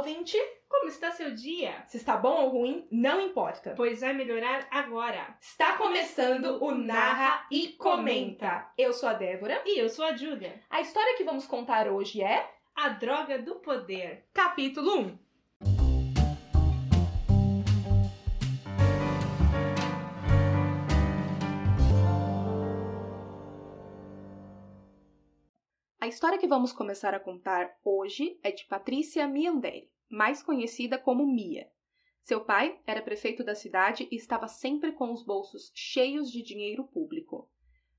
ouvinte! Como está seu dia? Se está bom ou ruim, não importa. Pois vai melhorar agora. Está começando o Narra e Comenta. Eu sou a Débora. E eu sou a Júlia. A história que vamos contar hoje é A Droga do Poder. Capítulo 1. História que vamos começar a contar hoje é de Patrícia Miandelli, mais conhecida como Mia. Seu pai era prefeito da cidade e estava sempre com os bolsos cheios de dinheiro público.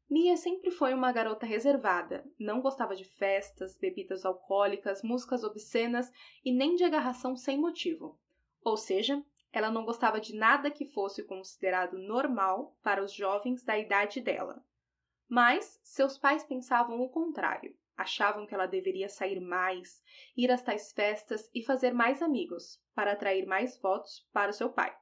Mia sempre foi uma garota reservada, não gostava de festas, bebidas alcoólicas, músicas obscenas e nem de agarração sem motivo. Ou seja, ela não gostava de nada que fosse considerado normal para os jovens da idade dela. Mas seus pais pensavam o contrário. Achavam que ela deveria sair mais, ir às tais festas e fazer mais amigos, para atrair mais votos para o seu pai.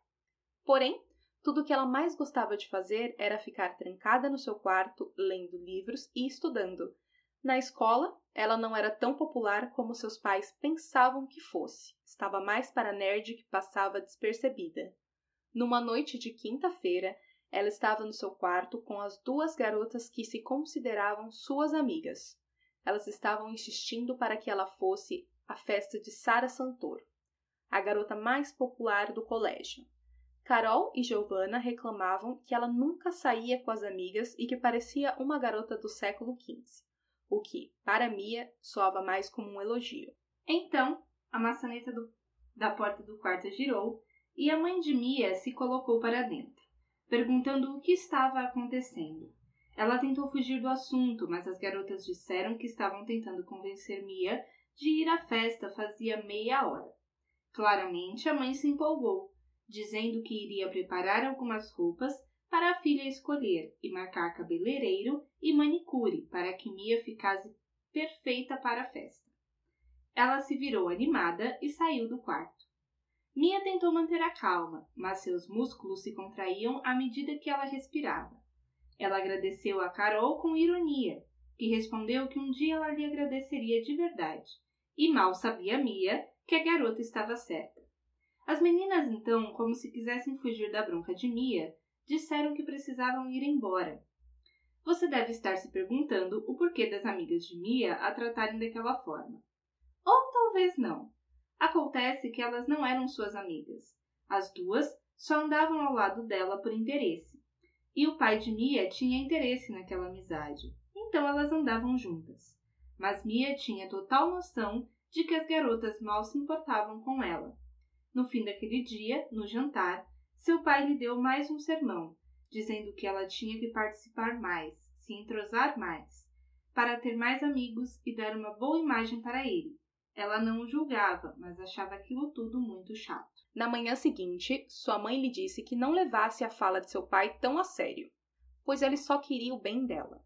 Porém, tudo o que ela mais gostava de fazer era ficar trancada no seu quarto, lendo livros e estudando. Na escola, ela não era tão popular como seus pais pensavam que fosse. Estava mais para nerd que passava despercebida. Numa noite de quinta-feira, ela estava no seu quarto com as duas garotas que se consideravam suas amigas. Elas estavam insistindo para que ela fosse à festa de Sara Santoro, a garota mais popular do colégio. Carol e Giovanna reclamavam que ela nunca saía com as amigas e que parecia uma garota do século XV, o que, para Mia, soava mais como um elogio. Então, a maçaneta do, da porta do quarto girou e a mãe de Mia se colocou para dentro, perguntando o que estava acontecendo. Ela tentou fugir do assunto, mas as garotas disseram que estavam tentando convencer Mia de ir à festa fazia meia hora. Claramente, a mãe se empolgou, dizendo que iria preparar algumas roupas para a filha escolher e marcar cabeleireiro e manicure para que Mia ficasse perfeita para a festa. Ela se virou animada e saiu do quarto. Mia tentou manter a calma, mas seus músculos se contraíam à medida que ela respirava. Ela agradeceu a Carol com ironia, que respondeu que um dia ela lhe agradeceria de verdade. E mal sabia Mia que a garota estava certa. As meninas, então, como se quisessem fugir da bronca de Mia, disseram que precisavam ir embora. Você deve estar se perguntando o porquê das amigas de Mia a tratarem daquela forma. Ou talvez não. Acontece que elas não eram suas amigas. As duas só andavam ao lado dela por interesse e o pai de Mia tinha interesse naquela amizade, então elas andavam juntas. Mas Mia tinha total noção de que as garotas mal se importavam com ela. No fim daquele dia, no jantar, seu pai lhe deu mais um sermão, dizendo que ela tinha que participar mais, se entrosar mais, para ter mais amigos e dar uma boa imagem para ele. Ela não o julgava, mas achava aquilo tudo muito chato. Na manhã seguinte, sua mãe lhe disse que não levasse a fala de seu pai tão a sério, pois ele só queria o bem dela.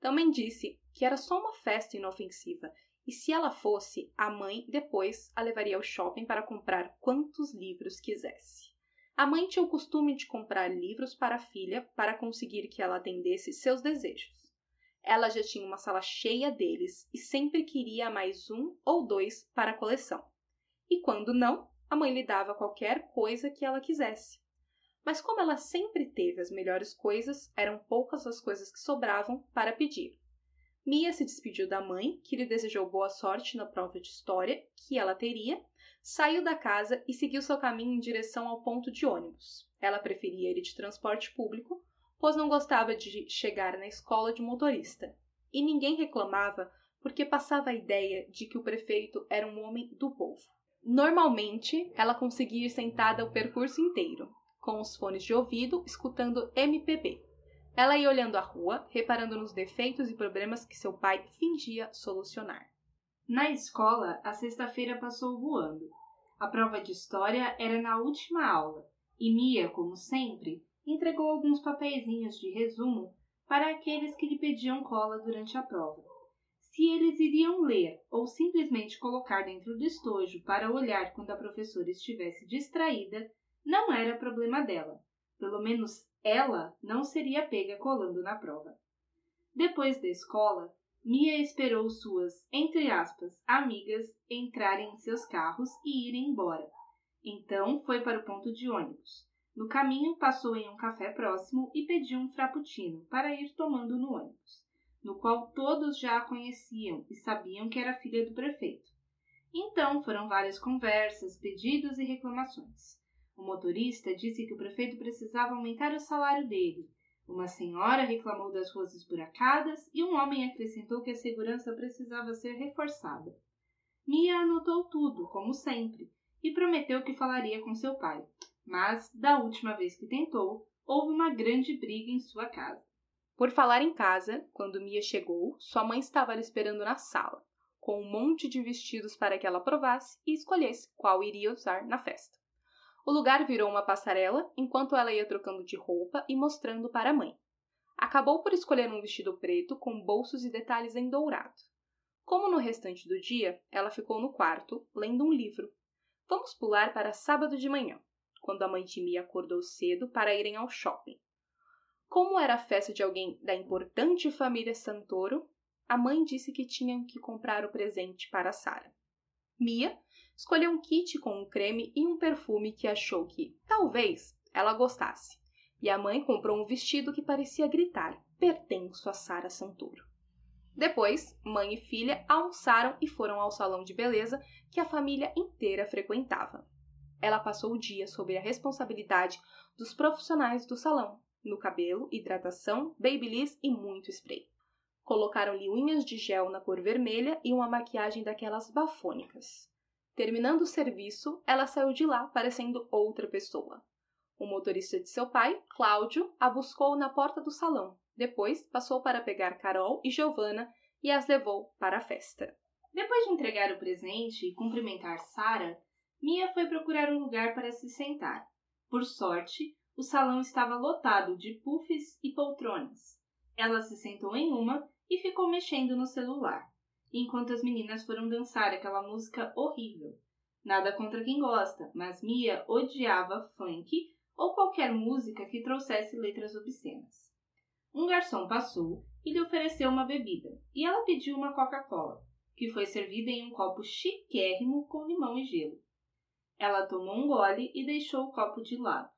Também disse que era só uma festa inofensiva e se ela fosse, a mãe depois a levaria ao shopping para comprar quantos livros quisesse. A mãe tinha o costume de comprar livros para a filha para conseguir que ela atendesse seus desejos. Ela já tinha uma sala cheia deles e sempre queria mais um ou dois para a coleção. E quando não, a mãe lhe dava qualquer coisa que ela quisesse. Mas como ela sempre teve as melhores coisas, eram poucas as coisas que sobravam para pedir. Mia se despediu da mãe, que lhe desejou boa sorte na prova de história que ela teria, saiu da casa e seguiu seu caminho em direção ao ponto de ônibus. Ela preferia ir de transporte público, pois não gostava de chegar na escola de motorista. E ninguém reclamava porque passava a ideia de que o prefeito era um homem do povo. Normalmente, ela conseguia ir sentada o percurso inteiro, com os fones de ouvido, escutando MPB. Ela ia olhando a rua, reparando nos defeitos e problemas que seu pai fingia solucionar. Na escola, a sexta-feira passou voando. A prova de história era na última aula, e Mia, como sempre, entregou alguns papeizinhos de resumo para aqueles que lhe pediam cola durante a prova. Se eles iriam ler ou simplesmente colocar dentro do estojo para olhar quando a professora estivesse distraída, não era problema dela. Pelo menos ela não seria pega colando na prova. Depois da escola, Mia esperou suas, entre aspas, amigas entrarem em seus carros e irem embora. Então foi para o ponto de ônibus. No caminho, passou em um café próximo e pediu um frappuccino para ir tomando no ônibus, no qual todos já a conheciam e sabiam que era filha do prefeito. Então foram várias conversas, pedidos e reclamações. O motorista disse que o prefeito precisava aumentar o salário dele. Uma senhora reclamou das ruas esburacadas e um homem acrescentou que a segurança precisava ser reforçada. Mia anotou tudo, como sempre, e prometeu que falaria com seu pai. Mas, da última vez que tentou, houve uma grande briga em sua casa. Por falar em casa, quando Mia chegou, sua mãe estava lhe esperando na sala, com um monte de vestidos para que ela provasse e escolhesse qual iria usar na festa. O lugar virou uma passarela enquanto ela ia trocando de roupa e mostrando para a mãe. Acabou por escolher um vestido preto com bolsos e detalhes em dourado. Como no restante do dia, ela ficou no quarto, lendo um livro. Vamos pular para sábado de manhã quando a mãe de Mia acordou cedo para irem ao shopping. Como era a festa de alguém da importante família Santoro, a mãe disse que tinham que comprar o presente para Sara. Mia escolheu um kit com um creme e um perfume que achou que, talvez, ela gostasse. E a mãe comprou um vestido que parecia gritar: Pertenço a Sara Santoro. Depois, mãe e filha almoçaram e foram ao salão de beleza que a família inteira frequentava ela passou o dia sob a responsabilidade dos profissionais do salão, no cabelo, hidratação, babyliss e muito spray. Colocaram-lhe unhas de gel na cor vermelha e uma maquiagem daquelas bafônicas. Terminando o serviço, ela saiu de lá parecendo outra pessoa. O motorista de seu pai, Cláudio, a buscou na porta do salão. Depois passou para pegar Carol e Giovanna e as levou para a festa. Depois de entregar o presente e cumprimentar Sara, Mia foi procurar um lugar para se sentar. Por sorte, o salão estava lotado de puffs e poltronas. Ela se sentou em uma e ficou mexendo no celular, enquanto as meninas foram dançar aquela música horrível. Nada contra quem gosta, mas Mia odiava funk ou qualquer música que trouxesse letras obscenas. Um garçom passou e lhe ofereceu uma bebida, e ela pediu uma Coca-Cola, que foi servida em um copo chiquérrimo com limão e gelo. Ela tomou um gole e deixou o copo de lado,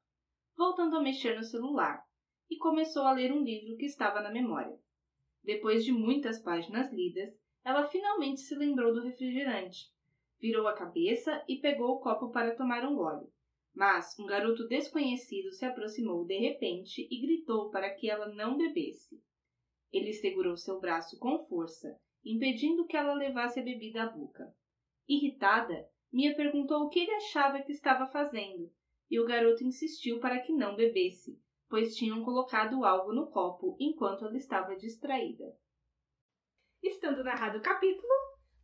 voltando a mexer no celular, e começou a ler um livro que estava na memória. Depois de muitas páginas lidas, ela finalmente se lembrou do refrigerante. Virou a cabeça e pegou o copo para tomar um gole. Mas um garoto desconhecido se aproximou de repente e gritou para que ela não bebesse. Ele segurou seu braço com força, impedindo que ela levasse a bebida à boca. Irritada, Mia perguntou o que ele achava que estava fazendo, e o garoto insistiu para que não bebesse, pois tinham colocado algo no copo enquanto ela estava distraída. Estando narrado o capítulo,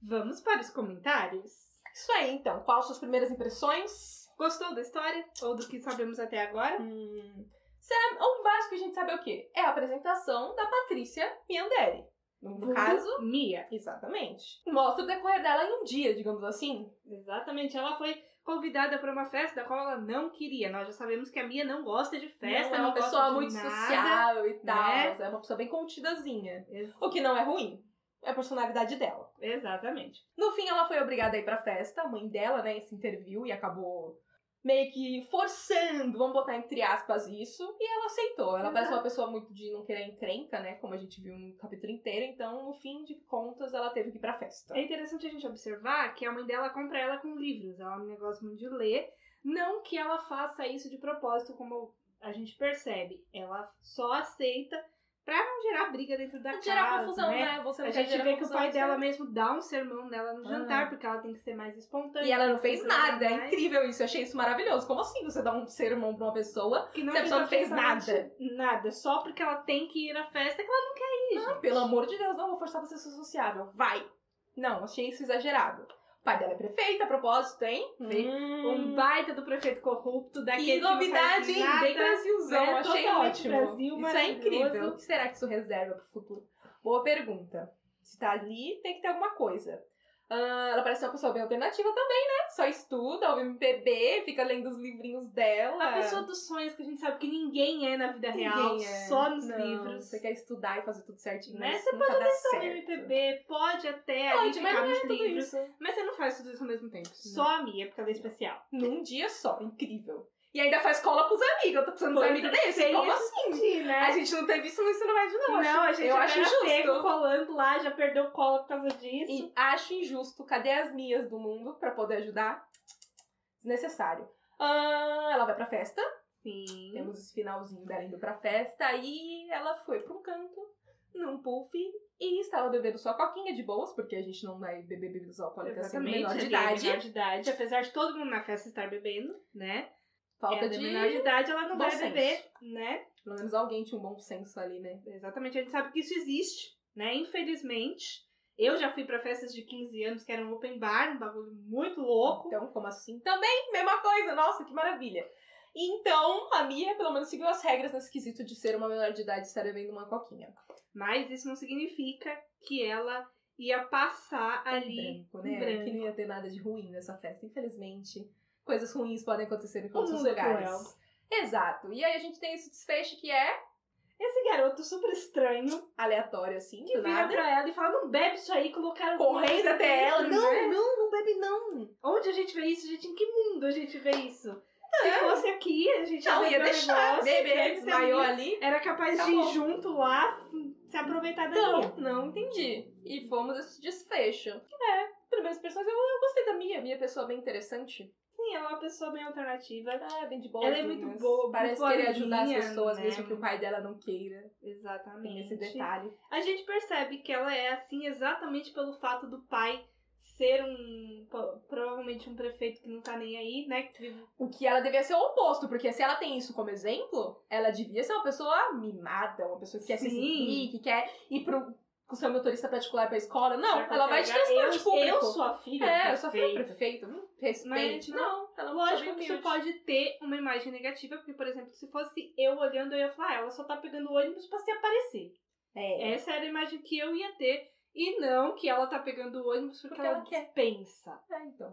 vamos para os comentários. Isso aí, então. Quais suas primeiras impressões? Gostou da história? Ou do que sabemos até agora? Hum, será, o básico a gente sabe é o quê? É a apresentação da Patrícia Mianderi. No caso, Mia. exatamente. Mostra o decorrer dela em um dia, digamos assim. Exatamente. Ela foi convidada para uma festa da qual ela não queria. Nós já sabemos que a Mia não gosta de festa, não, é uma pessoa muito nada, sociável e tal. né? É uma pessoa bem contidazinha. O que não é ruim. É a personalidade dela. Exatamente. No fim, ela foi obrigada a ir pra festa. A mãe dela, né, se interviu e acabou meio que forçando, vamos botar entre aspas, isso. E ela aceitou. Ela Exato. parece uma pessoa muito de não querer encrenca, né, como a gente viu no capítulo inteiro. Então, no fim de contas, ela teve que ir pra festa. É interessante a gente observar que a mãe dela compra ela com livros. Ela não gosta muito de ler. Não que ela faça isso de propósito, como a gente percebe. Ela só aceita pra não gerar briga dentro da casa. Gerar confusão, né? né? Você não A gente vê que o pai dela mesmo dá um sermão nela no jantar, Ah. porque ela tem que ser mais espontânea. E ela não fez nada. É incrível isso. Eu achei isso maravilhoso. Como assim você dá um sermão pra uma pessoa Que não se a pessoa não fez nada? Nada, só porque ela tem que ir à festa que ela não quer ir. Gente. pelo amor de Deus, não vou forçar você a ser sociável. Vai! Não, achei isso exagerado. O pai dela é prefeito, a propósito, hein? Hum, Um baita do prefeito corrupto, daquele que novidade, hein? nada, Bem Brasilzão, né? achei ótimo. Brasil, isso é incrível. O que será que isso reserva pro futuro? Boa pergunta. Se tá ali, tem que ter alguma coisa. Ah, ela parece uma pessoa bem alternativa também, né? só estuda, ouve MPB, fica lendo os livrinhos dela. A pessoa dos sonhos que a gente sabe que ninguém é na vida Ninguém real, é. só nos Não, livros. Você quer estudar e fazer tudo certinho, Né? Você pode até certo. MPB, pode até Pode, mas não é tudo livros. isso. Mas você não faz tudo isso ao mesmo tempo. Só a Mia, porque ela é especial. Num dia só, incrível. E ainda faz cola pros amigos. Eu tô precisando dos amigos é, desse. Como assim? né? A gente não teve isso no ensino médio, não. Não, a gente eu já acho pego injusto. colando lá, já perdeu cola por causa disso. E acho injusto. Cadê as minhas do mundo pra poder ajudar? Desnecessário. Ah, ela vai pra festa. Sim. Temos esse finalzinho dela indo pra festa. E ela foi pra um canto, num puff, e estava bebendo sua coquinha de boas, porque a gente não vai beber bebidas alcoólicas Exatamente, menor de é idade. menor de idade. Apesar de todo mundo na festa estar bebendo, né? Falta é de. menor de idade, ela não vai senso. beber, né? Pelo menos alguém tinha um bom senso ali, né? Exatamente, a gente sabe que isso existe, né? Infelizmente. Eu já fui pra festas de 15 anos que eram open bar, um bagulho muito louco. Então, como assim? Também, mesma coisa. Nossa, que maravilha. Então, a Mia, pelo menos, seguiu as regras nesse quesito de ser uma menor de idade e estar bebendo uma coquinha. Mas isso não significa que ela ia passar ali. branco, né? em branco. Que não ia ter nada de ruim nessa festa. Infelizmente, coisas ruins podem acontecer em todos os é lugares. Exato. E aí a gente tem esse desfecho que é Esse garoto super estranho aleatório, assim, que vira nada. pra ela e fala: não bebe isso aí, colocaram Correndo até ela. Não, né? não, não bebe não. Onde a gente vê isso, gente? Em que mundo a gente vê isso? Se fosse aqui, a gente Não, ia o deixar. Beber, né? desmaiou ali. Era capaz de Acabou. ir junto lá, se aproveitar dali. Então, não entendi. E fomos esse desfecho. É, primeiras pessoas, eu, eu gostei da. Mia é pessoa bem interessante. Sim, ela é uma pessoa bem alternativa. Ah, bem de boa. Ela é muito boa, Parece muito querer ajudar as pessoas, né? mesmo que o pai dela não queira. Tem Exatamente. esse detalhe. A gente percebe que ela é assim exatamente pelo fato do pai ser um. provavelmente um prefeito que não tá nem aí, né? O que ela devia ser o oposto, porque se ela tem isso como exemplo, ela devia ser uma pessoa mimada, uma pessoa que quer se Sim. exibir, que quer ir pro, com seu motorista particular pra escola. Não, pra ela vai de transporte eu, público. Eu sou a filha. É, eu sou prefeito. prefeito. Hum, Respeite. Mas, não, ela não Lógico que isso pode ter uma imagem negativa, porque, por exemplo, se fosse eu olhando, eu ia falar, ah, ela só tá pegando o ônibus pra se aparecer. É. Essa era a imagem que eu ia ter. E não que ela tá pegando o ônibus porque, Porque ela, ela quer. pensa. É, então.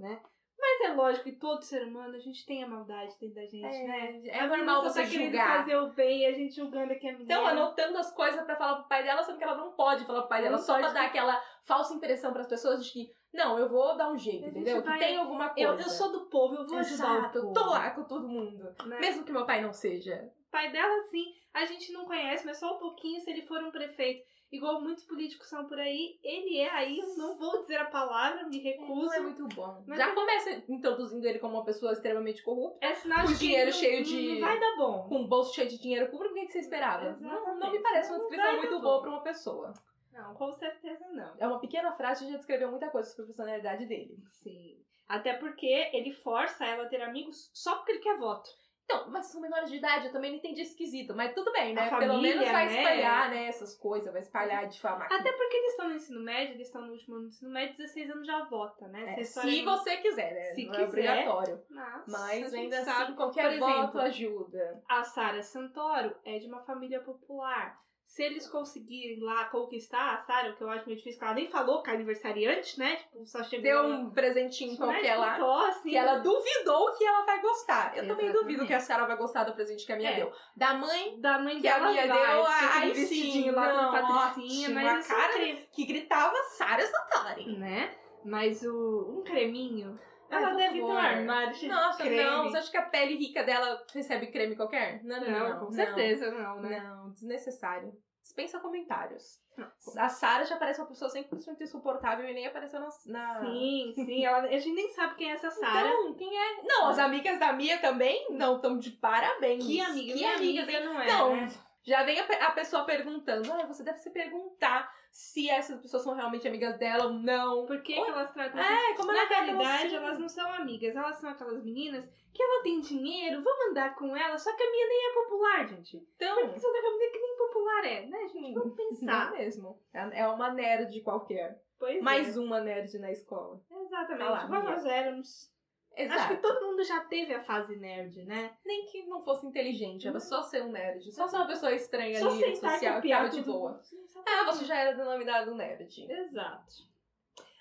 Mas é lógico que todo ser humano, a gente tem a maldade dentro da gente, né? É, é A normal você tá querendo julgar. fazer o bem e a gente julgando aqui a menina. Então, anotando as coisas pra falar pro pai dela, sendo que ela não pode falar pro pai dela, Não só pra dar aquela falsa impressão pras pessoas de que, não, eu vou dar um jeito, A entendeu? vai- Que tem alguma coisa. eu, eu sou do povo, eu vou ajudar o Exato, povo. tô lá com todo mundo. né? Mesmo que meu pai não seja. O pai dela, sim, a gente não conhece, mas só um pouquinho se ele for um prefeito. Igual muitos políticos são por aí, ele é aí, eu não vou dizer a palavra, me recuso. Não é muito bom. Mas Já ele- começa introduzindo ele como uma pessoa extremamente corrupta, É sinal com de que dinheiro não- cheio de- Não vai dar bom. com um bolso cheio de dinheiro público, o que que você esperava? Não, não me parece uma descrição muito boa pra uma pessoa. Não, com certeza não. É uma pequena frase que já descreveu muita coisa sobre a personalidade dele. Sim. Até porque ele força ela a ter amigos só porque ele quer voto. Então, mas são menores de idade, eu também não entendi esquisito. Mas tudo bem, né? A Pelo família, menos vai né? espalhar, né, essas coisas, vai espalhar e difamar. Até porque eles estão no ensino médio, eles estão no último ano do ensino médio, 16 anos já vota, né? É, se aí- você quiser, né? Se não quiser. é obrigatório. Mas, Mas ainda sabe, assim, qualquer exemplo, voto ajuda. A Sara Santoro é de uma família popular. Se eles conseguirem lá conquistar a Sara, o que eu acho meio difícil, porque ela nem falou com a aniversariante, né? Tipo, só chegou Deu lá, um presentinho né, qualquer lá. disputou, assim, Que ela duvidou que ela vai gostar. Eu também Exatamente. duvido que a Sarah vai gostar do presente que a minha É. deu. Da mãe, da mãe que a minha vai, deu, ai, sim, lá não, com a Patricinha, ótimo, mas a é cara incrível, que gritava Sarah Santari. né? Mas o, um creminho, ela deve ter um armário cheio Nossa, de creme. não. Você acha que a pele rica dela recebe creme qualquer? Não, não, Não, não. com não. certeza não, né? Não, desnecessário. Dispensa comentários. Não. A Sarah já parece uma pessoa 100% insuportável e nem apareceu na... na... Sim, sim. Ela, a gente nem sabe quem é essa Sara. Então, quem é? Não, as amigas da Mia também não estão de parabéns. que amiga, Que minha amigas, amiga não é, Não, né? Já vem a, a pessoa perguntando. Ah, você deve se perguntar se essas pessoas são realmente amigas dela ou não. Por que, Oi? que elas tratam assim? É, como Na ela realidade, você? elas não são amigas, elas são aquelas meninas que ela tem dinheiro, vamos andar com ela, só que a minha nem é popular, gente. Então, Por que você anda com a menina que nem popular é, né, gente? Vamos não pensar. mesmo. É é uma nerd qualquer. Pois Mais é. uma nerd na escola. Exatamente. Tá lá, Vamos éramos. Exato. Acho que todo mundo já teve a fase nerd, né? Nem que não fosse inteligente, era só ser um nerd. Só ser uma pessoa estranha Só ali, social, que tava de boa. Ah, você já era denominado nerd. Exato.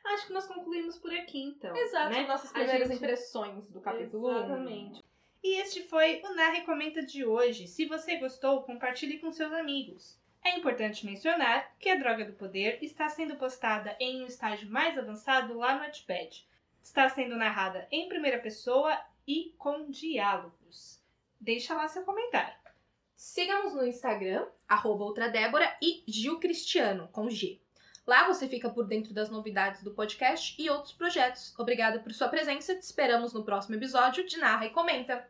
Acho que nós concluímos por aqui, então. Exato, né? nossas primeiras gente- impressões do capítulo 1. Exatamente. E este foi o Na Recomenda de hoje. Se você gostou, compartilhe com seus amigos. É importante mencionar que a Droga do Poder está sendo postada em um estágio mais avançado lá no Wattpad. Está sendo narrada em primeira pessoa e com diálogos. Deixa lá seu comentário. Siga-nos no Instagram, outradébora e Gil Cristiano, com G. Lá você fica por dentro das novidades do podcast e outros projetos. Obrigada por sua presença, te esperamos no próximo episódio de Narra e Comenta.